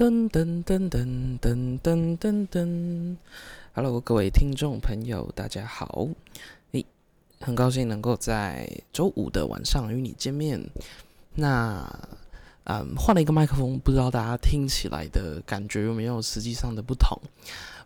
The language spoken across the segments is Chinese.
噔噔噔噔噔噔噔噔，Hello，各位听众朋友，大家好！诶，很高兴能够在周五的晚上与你见面。那，嗯，换了一个麦克风，不知道大家听起来的感觉有没有实际上的不同？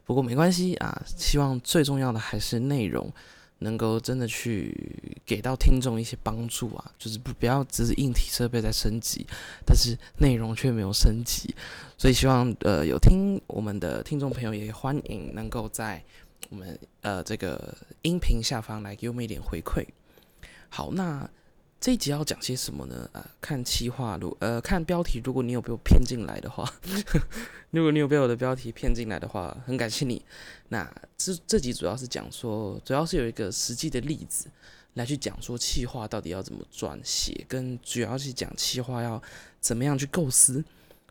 不过没关系啊，希望最重要的还是内容。能够真的去给到听众一些帮助啊，就是不不要只是硬体设备在升级，但是内容却没有升级，所以希望呃有听我们的听众朋友也欢迎能够在我们呃这个音频下方来给我们一点回馈。好，那。这一集要讲些什么呢？啊，看企划，如呃看标题，如果你有被我骗进来的话，如果你有被我的标题骗进来的话，很感谢你。那这这集主要是讲说，主要是有一个实际的例子来去讲说企划到底要怎么撰写，跟主要是讲企划要怎么样去构思。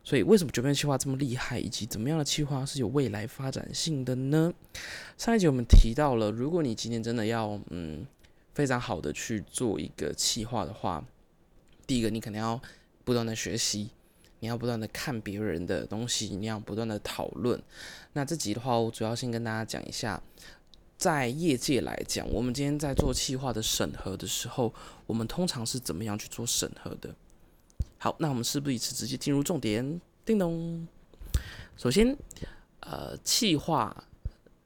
所以为什么九变企划这么厉害，以及怎么样的企划是有未来发展性的呢？上一集我们提到了，如果你今天真的要嗯。非常好的去做一个企划的话，第一个你可能要不断的学习，你要不断的看别人的东西，你要不断的讨论。那这集的话，我主要先跟大家讲一下，在业界来讲，我们今天在做企划的审核的时候，我们通常是怎么样去做审核的？好，那我们事不宜迟，直接进入重点。叮咚，首先，呃，企划。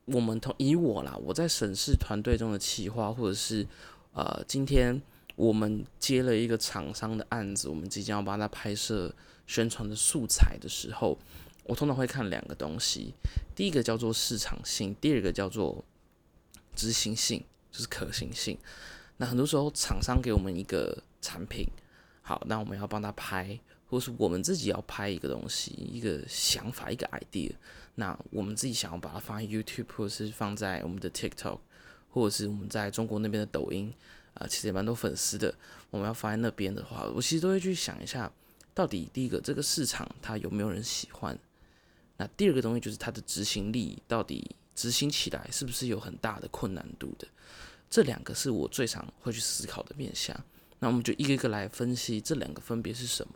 我们同以我啦，我在审视团队中的企划，或者是呃，今天我们接了一个厂商的案子，我们即将要帮他拍摄宣传的素材的时候，我通常会看两个东西，第一个叫做市场性，第二个叫做执行性，就是可行性。那很多时候厂商给我们一个产品，好，那我们要帮他拍。或是我们自己要拍一个东西，一个想法，一个 idea，那我们自己想要把它放在 YouTube，或者是放在我们的 TikTok，或者是我们在中国那边的抖音，啊，其实也蛮多粉丝的。我们要放在那边的话，我其实都会去想一下，到底第一个这个市场它有没有人喜欢？那第二个东西就是它的执行力，到底执行起来是不是有很大的困难度的？这两个是我最常会去思考的面向。那我们就一个一个来分析这两个分别是什么。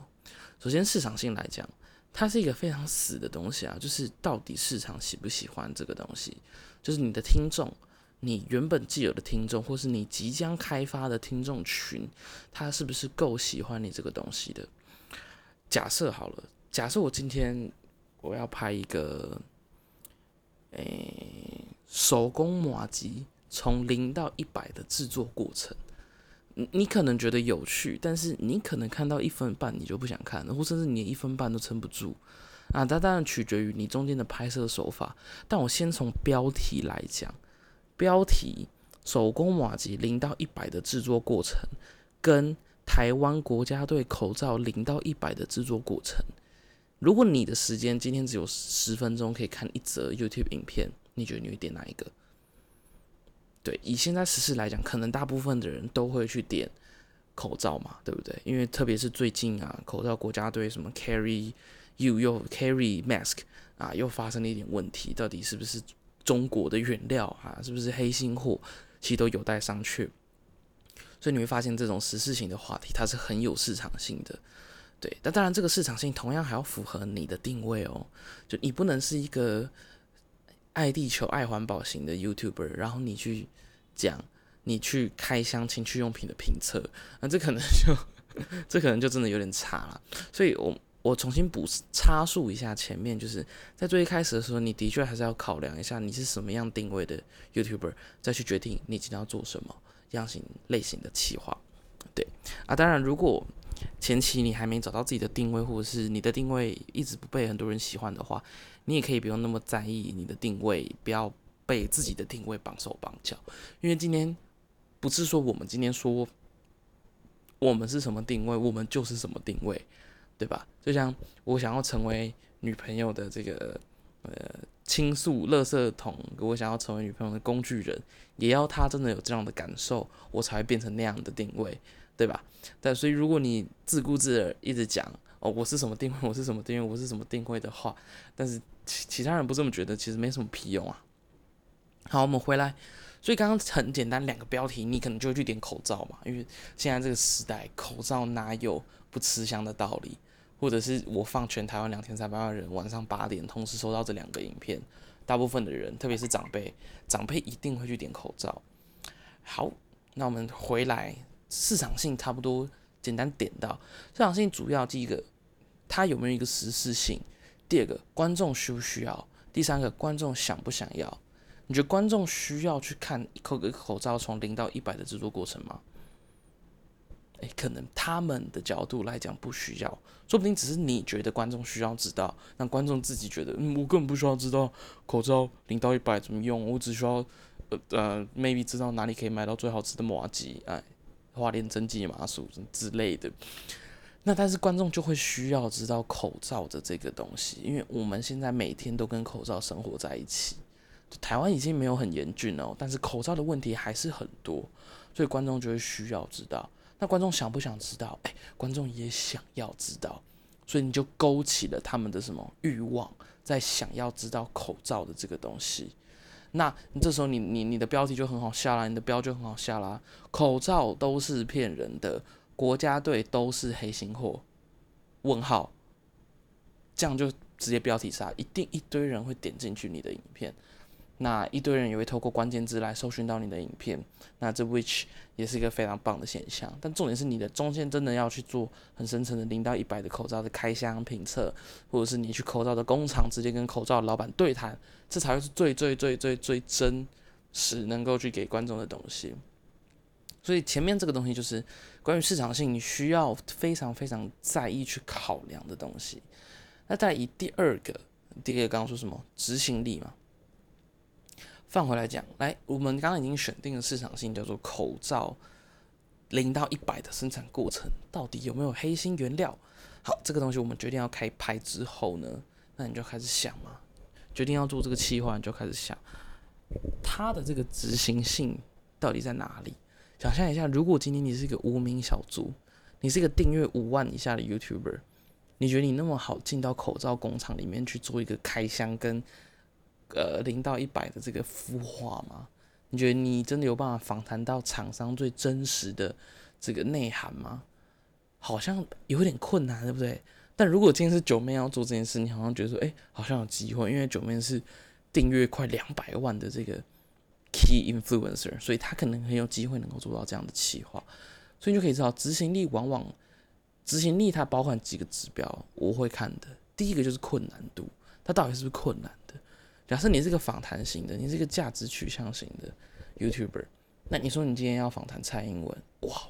首先，市场性来讲，它是一个非常死的东西啊，就是到底市场喜不喜欢这个东西，就是你的听众，你原本既有的听众，或是你即将开发的听众群，他是不是够喜欢你这个东西的？假设好了，假设我今天我要拍一个，诶，手工马吉从零到一百的制作过程。你你可能觉得有趣，但是你可能看到一分半你就不想看了，或甚至你一分半都撑不住啊！它当然取决于你中间的拍摄手法。但我先从标题来讲，标题手工瓦吉零到一百的制作过程，跟台湾国家队口罩零到一百的制作过程。如果你的时间今天只有十分钟可以看一则 YouTube 影片，你觉得你会点哪一个？对，以现在实事来讲，可能大部分的人都会去点口罩嘛，对不对？因为特别是最近啊，口罩国家队什么 carry you 又 carry mask 啊，又发生了一点问题，到底是不是中国的原料啊？是不是黑心货？其实都有待商榷。所以你会发现，这种时事型的话题，它是很有市场性的。对，但当然，这个市场性同样还要符合你的定位哦，就你不能是一个。爱地球、爱环保型的 YouTuber，然后你去讲，你去开箱情趣用品的评测，那这可能就，这可能就真的有点差了。所以，我我重新补插述一下前面，就是在最一开始的时候，你的确还是要考量一下你是什么样定位的 YouTuber，再去决定你今天要做什么样型类型的企划。对啊，当然如果。前期你还没找到自己的定位，或者是你的定位一直不被很多人喜欢的话，你也可以不用那么在意你的定位，不要被自己的定位绑手绑脚。因为今天不是说我们今天说我们是什么定位，我们就是什么定位，对吧？就像我想要成为女朋友的这个呃倾诉垃圾桶，我想要成为女朋友的工具人，也要他真的有这样的感受，我才会变成那样的定位。对吧？但所以，如果你自顾自的一直讲哦，我是什么定位，我是什么定位，我是什么定位的话，但是其其他人不这么觉得，其实没什么屁用啊。好，我们回来。所以刚刚很简单，两个标题，你可能就会去点口罩嘛，因为现在这个时代，口罩哪有不吃香的道理？或者是我放全台湾两千三百万人晚上八点同时收到这两个影片，大部分的人，特别是长辈，长辈一定会去点口罩。好，那我们回来市场性差不多，简单点到市场性主要第一个，它有没有一个实施性？第二个，观众需不需要？第三个，观众想不想要？你觉得观众需要去看一口个口罩从零到一百的制作过程吗？诶，可能他们的角度来讲不需要，说不定只是你觉得观众需要知道，那观众自己觉得，嗯，我根本不需要知道口罩零到一百怎么用，我只需要呃呃，maybe 知道哪里可以买到最好吃的麻吉，哎，花莲真纪麻薯之类的。那但是观众就会需要知道口罩的这个东西，因为我们现在每天都跟口罩生活在一起。台湾已经没有很严峻哦，但是口罩的问题还是很多，所以观众就会需要知道。那观众想不想知道？哎，观众也想要知道，所以你就勾起了他们的什么欲望，在想要知道口罩的这个东西。那这时候你你你的标题就很好下啦，你的标就很好下啦。口罩都是骗人的，国家队都是黑心货。问号，这样就直接标题杀，一定一堆人会点进去你的影片。那一堆人也会透过关键字来搜寻到你的影片，那这 which 也是一个非常棒的现象。但重点是你的中线真的要去做很深层的零到一百的口罩的开箱评测，或者是你去口罩的工厂直接跟口罩老板对谈，这才会是最最最最最真实能够去给观众的东西。所以前面这个东西就是关于市场性，你需要非常非常在意去考量的东西。那再以第二个，第二个刚刚说什么执行力嘛？放回来讲，来，我们刚刚已经选定了市场性，叫做口罩零到一百的生产过程，到底有没有黑心原料？好，这个东西我们决定要开拍之后呢，那你就开始想嘛，决定要做这个企划，你就开始想它的这个执行性到底在哪里？想象一下，如果今天你是一个无名小卒，你是一个订阅五万以下的 YouTuber，你觉得你那么好进到口罩工厂里面去做一个开箱跟？呃，零到一百的这个孵化吗？你觉得你真的有办法访谈到厂商最真实的这个内涵吗？好像有点困难，对不对？但如果今天是九妹要做这件事，你好像觉得说，哎，好像有机会，因为九妹是订阅快两百万的这个 key influencer，所以他可能很有机会能够做到这样的企划。所以你就可以知道，执行力往往执行力它包含几个指标，我会看的。第一个就是困难度，它到底是不是困难的？假设你是个访谈型的，你是个价值取向型的 YouTuber，那你说你今天要访谈蔡英文，哇，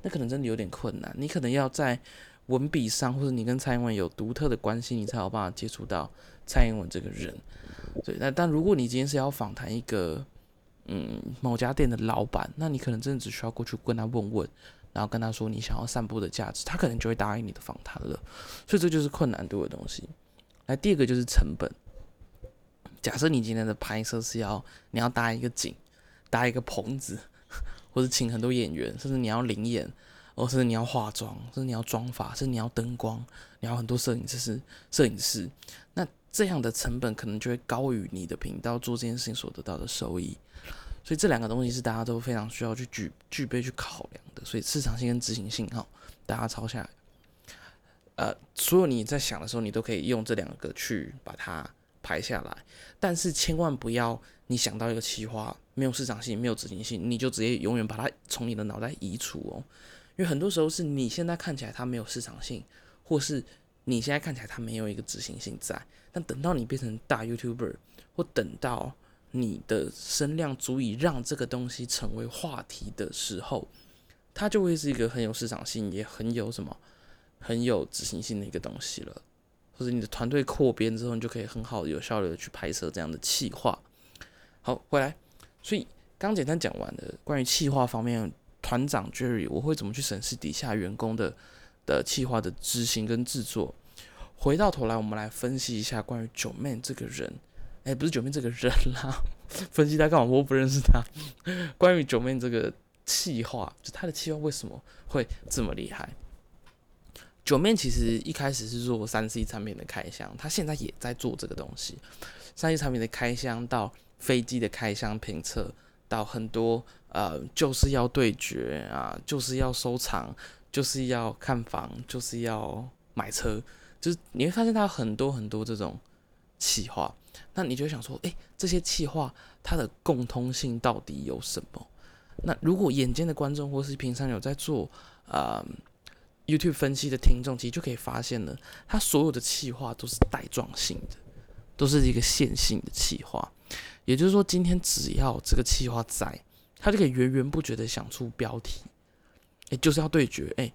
那可能真的有点困难。你可能要在文笔上，或者你跟蔡英文有独特的关系，你才有办法接触到蔡英文这个人。对，那但如果你今天是要访谈一个嗯某家店的老板，那你可能真的只需要过去跟他问问，然后跟他说你想要散步的价值，他可能就会答应你的访谈了。所以这就是困难度的东西。来，第二个就是成本。假设你今天的拍摄是要你要搭一个景，搭一个棚子，或者请很多演员，甚至你要临演，或是你要化妆，甚至你要妆发，甚至你要灯光，你要很多摄影师，摄影师，那这样的成本可能就会高于你的频道做这件事情所得到的收益。所以这两个东西是大家都非常需要去具具备去考量的。所以市场性跟执行性，哈，大家抄下来。呃，所有你在想的时候，你都可以用这两个去把它。排下来，但是千万不要你想到一个企划没有市场性、没有执行性，你就直接永远把它从你的脑袋移除哦。因为很多时候是你现在看起来它没有市场性，或是你现在看起来它没有一个执行性在，但等到你变成大 YouTuber，或等到你的声量足以让这个东西成为话题的时候，它就会是一个很有市场性，也很有什么很有执行性的一个东西了。或者你的团队扩编之后，你就可以很好、有效率的去拍摄这样的企划。好，回来，所以刚简单讲完的关于企划方面，团长 Jerry 我会怎么去审视底下员工的的企划的执行跟制作。回到头来，我们来分析一下关于九妹这个人，哎，不是九妹这个人啦，分析他干嘛？我不认识他。关于九妹这个企划，就他的企划为什么会这么厉害？九面其实一开始是做三 C 产品的开箱，他现在也在做这个东西。三 C 产品的开箱到飞机的开箱评测，到很多呃就是要对决啊，就是要收藏，就是要看房，就是要买车，就是你会发现他很多很多这种企划，那你就想说，诶，这些气话它的共通性到底有什么？那如果眼尖的观众或是平常有在做啊 YouTube 分析的听众，其实就可以发现呢，它所有的气话都是带状性的，都是一个线性的气话。也就是说，今天只要这个气话在，他就可以源源不绝的想出标题，哎，就是要对决，哎，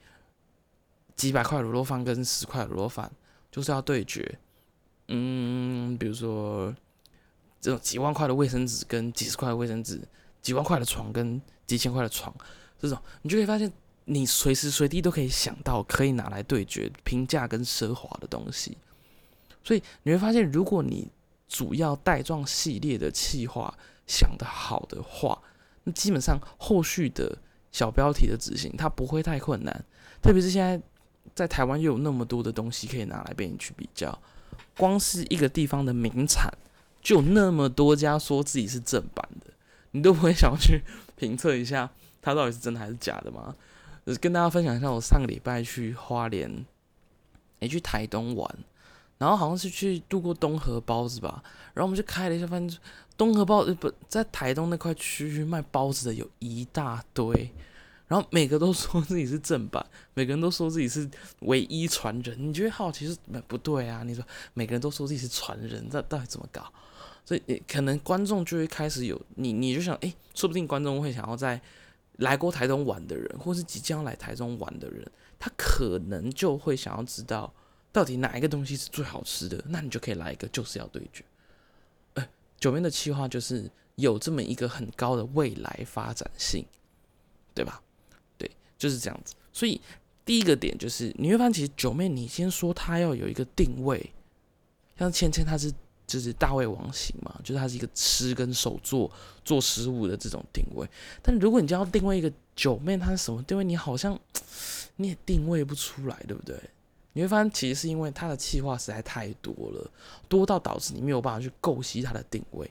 几百块卤肉饭跟十块卤肉饭就是要对决，嗯，比如说这种几万块的卫生纸跟几十块的卫生纸，几万块的床跟几千块的床，这种你就可以发现，你随时随地都可以想到可以拿来对决平价跟奢华的东西，所以你会发现，如果你主要带状系列的企划想得好的话，那基本上后续的小标题的执行它不会太困难。特别是现在在台湾又有那么多的东西可以拿来被你去比较，光是一个地方的名产就有那么多家说自己是正版的，你都不会想要去评测一下它到底是真的还是假的吗？跟大家分享一下，我上个礼拜去花莲，诶，去台东玩。然后好像是去度过东河包子吧，然后我们就开了一下，发现东河包子不在台东那块区域卖包子的有一大堆，然后每个都说自己是正版，每个人都说自己是唯一传人。你觉得好奇是不对啊？你说每个人都说自己是传人，这到底怎么搞？所以可能观众就会开始有你，你就想，哎，说不定观众会想要在来过台中玩的人，或是即将来台中玩的人，他可能就会想要知道。到底哪一个东西是最好吃的？那你就可以来一个，就是要对决。呃，九面的企划就是有这么一个很高的未来发展性，对吧？就是这样子。所以第一个点就是你会发现，其实九妹，你先说她要有一个定位，像芊芊，她是就是大胃王型嘛，就是她是一个吃跟手做做食物的这种定位。但如果你将要定位一个九妹，她是什么定位？你好像你也定位不出来，对不对？你会发现，其实是因为它的气化实在太多了，多到导致你没有办法去构析它的定位。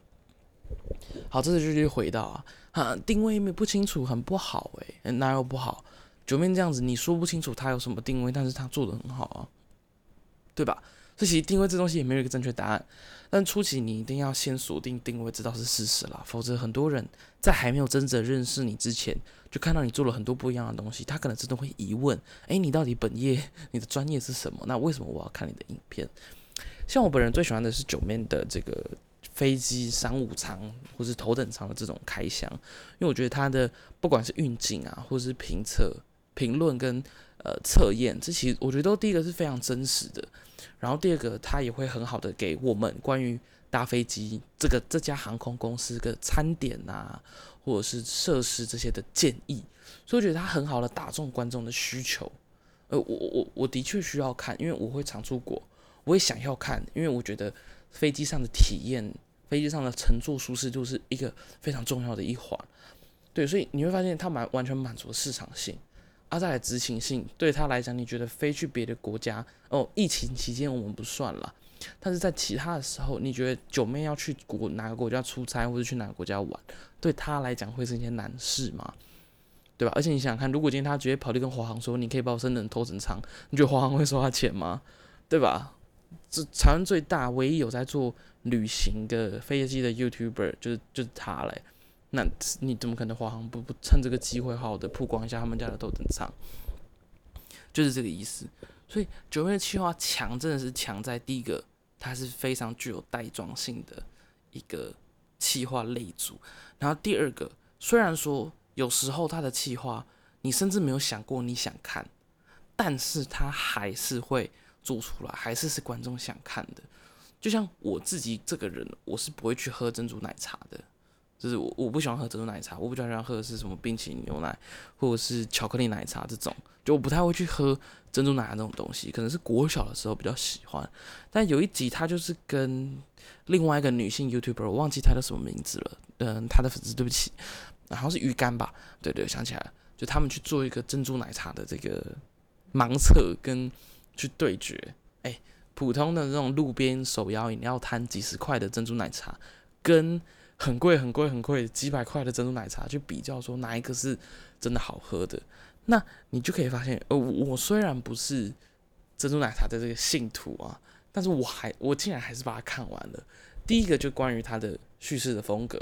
好，这次就回到啊，哈，定位没不清楚，很不好诶，哪有不好？九面这样子，你说不清楚他有什么定位，但是他做的很好啊，对吧？所以其实定位这东西也没有一个正确答案。但初期你一定要先锁定定位，知道是事实啦，否则很多人在还没有真正认识你之前，就看到你做了很多不一样的东西，他可能真的会疑问：哎，你到底本业你的专业是什么？那为什么我要看你的影片？像我本人最喜欢的是九面的这个飞机商务舱或是头等舱的这种开箱，因为我觉得它的不管是运镜啊，或是评测、评论跟呃测验，这其实我觉得都第一个是非常真实的。然后第二个，他也会很好的给我们关于搭飞机这个这家航空公司的餐点啊，或者是设施这些的建议，所以我觉得他很好的打中观众的需求。呃，我我我的确需要看，因为我会常出国，我也想要看，因为我觉得飞机上的体验，飞机上的乘坐舒适度是一个非常重要的一环。对，所以你会发现它满完全满足了市场性。阿在的执行性对他来讲，你觉得飞去别的国家哦？疫情期间我们不算了，但是在其他的时候，你觉得九妹要去国哪个国家出差，或者去哪个国家玩，对他来讲会是一件难事吗？对吧？而且你想想看，如果今天他直接跑去跟华航说，你可以把我升等头等舱，你觉得华航会收他钱吗？对吧？这台湾最大唯一有在做旅行的飞机的 YouTuber 就是就是他嘞。那你怎么可能华航不不趁这个机会好好的曝光一下他们家的头等舱？就是这个意思。所以九月七号强真的是强在第一个，它是非常具有带状性的一个气化类组。然后第二个，虽然说有时候它的气化你甚至没有想过你想看，但是它还是会做出来，还是是观众想看的。就像我自己这个人，我是不会去喝珍珠奶茶的。就是我我不喜欢喝珍珠奶茶，我不喜欢喝的是什么冰淇淋牛奶或者是巧克力奶茶这种，就我不太会去喝珍珠奶茶这种东西。可能是国小的时候比较喜欢，但有一集他就是跟另外一个女性 YouTuber，我忘记她叫什么名字了，嗯，她的粉丝对不起，好像是鱼干吧？对对，想起来了，就他们去做一个珍珠奶茶的这个盲测跟去对决，哎，普通的这种路边手摇饮料摊几十块的珍珠奶茶跟。很贵很贵很贵，几百块的珍珠奶茶去比较，说哪一个是真的好喝的？那你就可以发现，呃，我虽然不是珍珠奶茶的这个信徒啊，但是我还我竟然还是把它看完了。第一个就关于它的叙事的风格，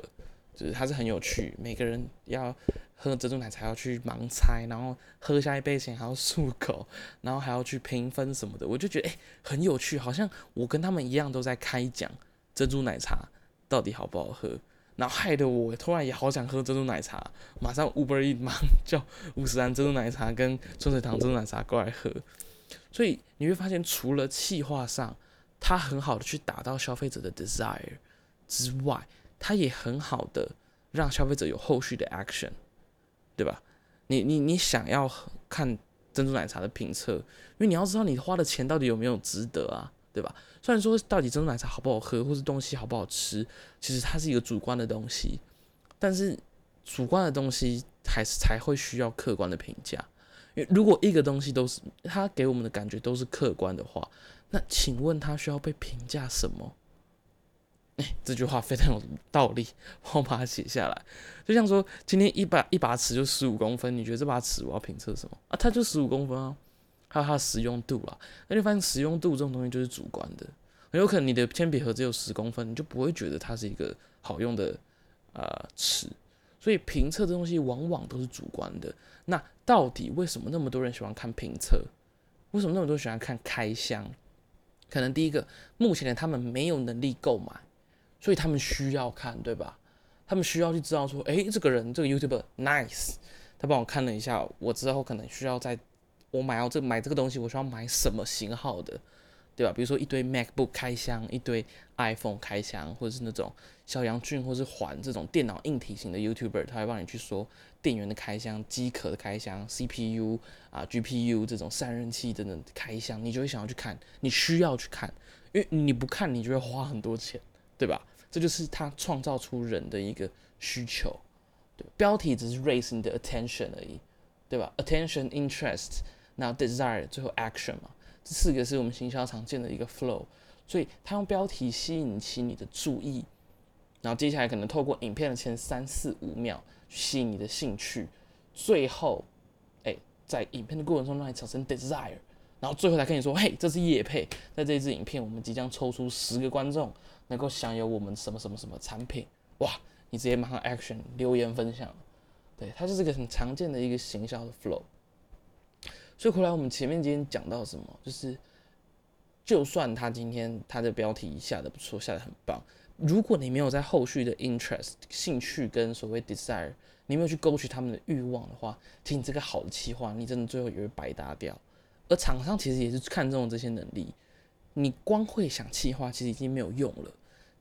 就是它是很有趣，每个人要喝珍珠奶茶要去盲猜，然后喝下一杯前还要漱口，然后还要去评分什么的，我就觉得诶很有趣，好像我跟他们一样都在开讲珍珠奶茶到底好不好喝。然后害得我突然也好想喝珍珠奶茶，马上 Uber 一忙叫五十兰珍珠奶茶跟春水堂珍珠奶茶过来喝。所以你会发现，除了气化上，它很好的去打到消费者的 desire 之外，它也很好的让消费者有后续的 action，对吧？你你你想要看珍珠奶茶的评测，因为你要知道你花的钱到底有没有值得啊。对吧？虽然说到底珍珠奶茶好不好喝，或是东西好不好吃，其实它是一个主观的东西，但是主观的东西还是才会需要客观的评价。因为如果一个东西都是它给我们的感觉都是客观的话，那请问它需要被评价什么？哎，这句话非常有道理，我把它写下来。就像说，今天一把一把尺就十五公分，你觉得这把尺我要评测什么啊？它就十五公分啊。还有它的实用度啦，那就发现实用度这种东西就是主观的，很有可能你的铅笔盒只有十公分，你就不会觉得它是一个好用的呃尺，所以评测这东西往往都是主观的。那到底为什么那么多人喜欢看评测？为什么那么多喜欢看开箱？可能第一个，目前的他们没有能力购买，所以他们需要看，对吧？他们需要去知道说，诶，这个人这个 YouTuber nice，他帮我看了一下，我之后可能需要在。我买到这买这个东西，我需要买什么型号的，对吧？比如说一堆 MacBook 开箱，一堆 iPhone 开箱，或者是那种小杨俊或是环这种电脑硬体型的 YouTuber，他会帮你去说电源的开箱、机壳的开箱、CPU 啊、GPU 这种散热器等等开箱，你就会想要去看，你需要去看，因为你不看，你就会花很多钱，对吧？这就是他创造出人的一个需求，对，标题只是 raise 你的 attention 而已，对吧？Attention, interest。那 desire 最后 action 嘛，这四个是我们行销常见的一个 flow，所以他用标题吸引起你的注意，然后接下来可能透过影片的前三四五秒吸引你的兴趣，最后，哎，在影片的过程中让你产生 desire，然后最后才跟你说，嘿，这是叶配，在这支影片我们即将抽出十个观众能够享有我们什么什么什么产品，哇，你直接马上 action 留言分享，对，它就是个很常见的一个行销的 flow。所以回来，我们前面今天讲到什么？就是，就算他今天他的标题下的不错，下的很棒，如果你没有在后续的 interest 兴趣跟所谓 desire，你没有去勾取他们的欲望的话，其实你这个好的企划，你真的最后也会白搭掉。而厂商其实也是看中这些能力，你光会想企划，其实已经没有用了。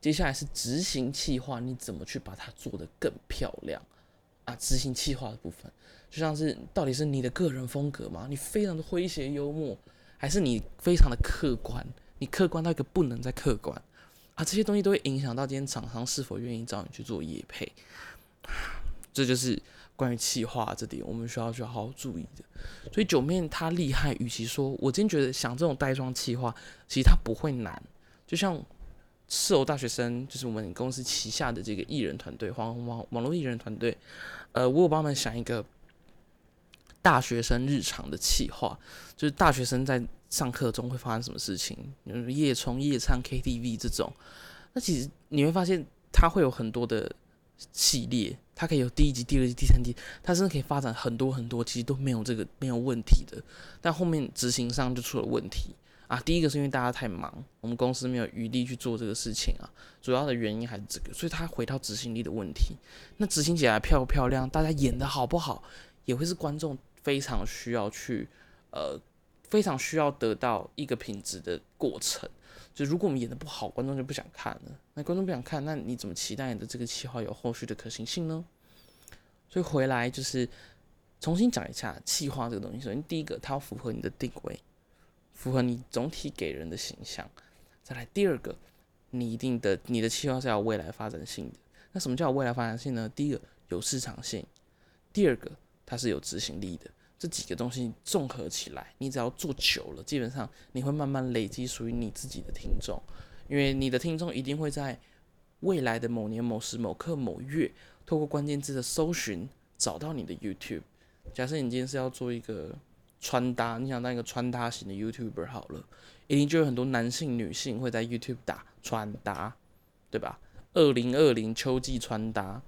接下来是执行企划，你怎么去把它做得更漂亮啊？执行企划的部分。就像是到底是你的个人风格吗？你非常的诙谐幽默，还是你非常的客观？你客观到一个不能再客观啊！这些东西都会影响到今天厂商是否愿意找你去做业配。这就是关于气化这点，我们需要去好好注意的。所以九面他厉害，与其说我今天觉得想这种带妆气化，其实他不会难。就像四楼大学生，就是我们公司旗下的这个艺人团队，网网网络艺人团队，呃，我有帮他们想一个。大学生日常的企划，就是大学生在上课中会发生什么事情，夜冲、夜唱、KTV 这种。那其实你会发现，它会有很多的系列，它可以有第一集、第二集、第三集，它甚至可以发展很多很多，其实都没有这个没有问题的。但后面执行上就出了问题啊！第一个是因为大家太忙，我们公司没有余力去做这个事情啊。主要的原因还是这个，所以它回到执行力的问题。那执行起来漂不漂亮？大家演的好不好？也会是观众。非常需要去，呃，非常需要得到一个品质的过程。就如果我们演的不好，观众就不想看了。那观众不想看，那你怎么期待你的这个企划有后续的可行性呢？所以回来就是重新讲一下企划这个东西。首先，第一个，它要符合你的定位，符合你总体给人的形象。再来，第二个，你一定的你的企划是要未来发展性的。那什么叫未来发展性呢？第一个有市场性，第二个。它是有执行力的，这几个东西综合起来，你只要做久了，基本上你会慢慢累积属于你自己的听众，因为你的听众一定会在未来的某年某时某刻某月，透过关键字的搜寻找到你的 YouTube。假设你今天是要做一个穿搭，你想当一个穿搭型的 YouTuber 好了，一定就有很多男性、女性会在 YouTube 打穿搭，对吧？二零二零秋季穿搭，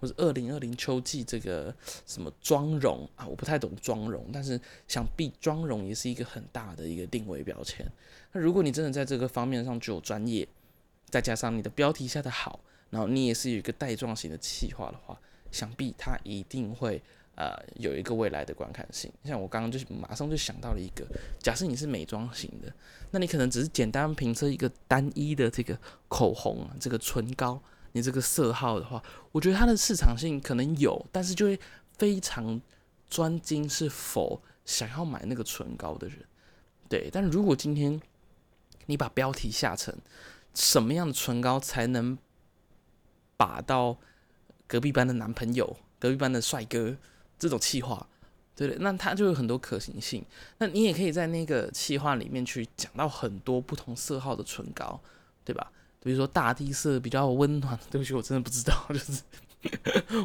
或者二零二零秋季这个什么妆容啊，我不太懂妆容，但是想必妆容也是一个很大的一个定位标签。那如果你真的在这个方面上具有专业，再加上你的标题下的好，然后你也是有一个带状型的企划的话，想必它一定会。呃，有一个未来的观看性，像我刚刚就马上就想到了一个，假设你是美妆型的，那你可能只是简单评测一个单一的这个口红、这个唇膏，你这个色号的话，我觉得它的市场性可能有，但是就会非常专精是否想要买那个唇膏的人，对。但如果今天你把标题下成什么样的唇膏才能把到隔壁班的男朋友、隔壁班的帅哥？这种气话，对对，那它就有很多可行性。那你也可以在那个气话里面去讲到很多不同色号的唇膏，对吧？比如说大地色比较温暖，对不起，我真的不知道，就是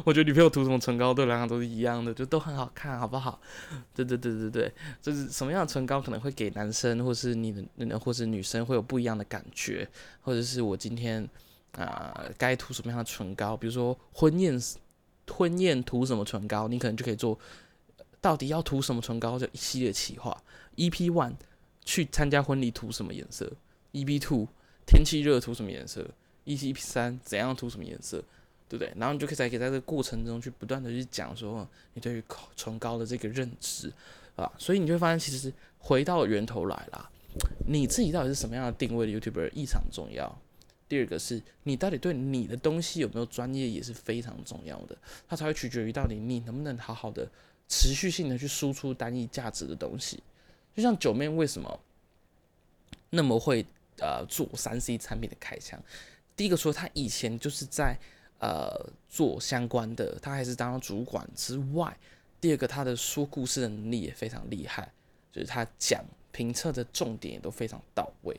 我觉得女朋友涂什么唇膏对两个都是一样的，就都很好看，好不好？对对对对对，就是什么样的唇膏可能会给男生或是你的，或是女生会有不一样的感觉，或者是我今天啊该涂什么样的唇膏，比如说婚宴。婚宴涂什么唇膏，你可能就可以做。到底要涂什么唇膏？这一系列企划。EP one 去参加婚礼涂什么颜色？EP two 天气热涂什么颜色？EP 三怎样涂什么颜色？对不对？然后你就可以在在这个过程中去不断的去讲说你对于唇膏的这个认知啊，所以你就会发现其实回到源头来啦，你自己到底是什么样的定位的 YouTuber 异常重要。第二个是你到底对你的东西有没有专业，也是非常重要的，它才会取决于到底你能不能好好的持续性的去输出单一价值的东西。就像九妹为什么那么会呃做三 C 产品的开箱？第一个说他以前就是在呃做相关的，他还是当主管之外，第二个他的说故事的能力也非常厉害，就是他讲评测的重点也都非常到位。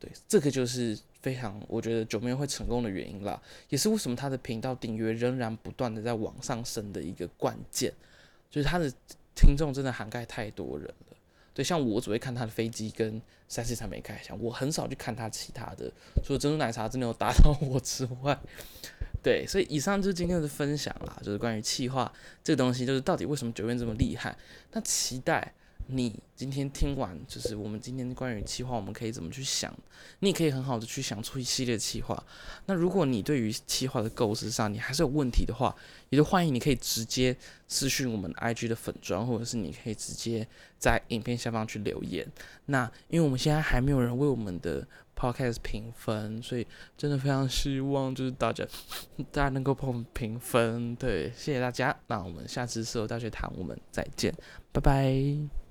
对，这个就是非常我觉得九妹会成功的原因啦，也是为什么他的频道订阅仍然不断的在往上升的一个关键，就是他的听众真的涵盖太多人了。对，像我只会看他的飞机跟三 C 产品开箱，我很少去看他其他的，除了珍珠奶茶真的有打到 我之外，对，所以以上就是今天的分享啦，就是关于气化这个东西，就是到底为什么九院这么厉害，那期待。你今天听完，就是我们今天关于企划，我们可以怎么去想？你也可以很好的去想出一系列企划。那如果你对于企划的构思上，你还是有问题的话，也就欢迎你可以直接私讯我们 IG 的粉砖，或者是你可以直接在影片下方去留言。那因为我们现在还没有人为我们的 Podcast 评分，所以真的非常希望就是大家 大家能够帮我们评分。对，谢谢大家。那我们下次社会大学堂我们再见，拜拜。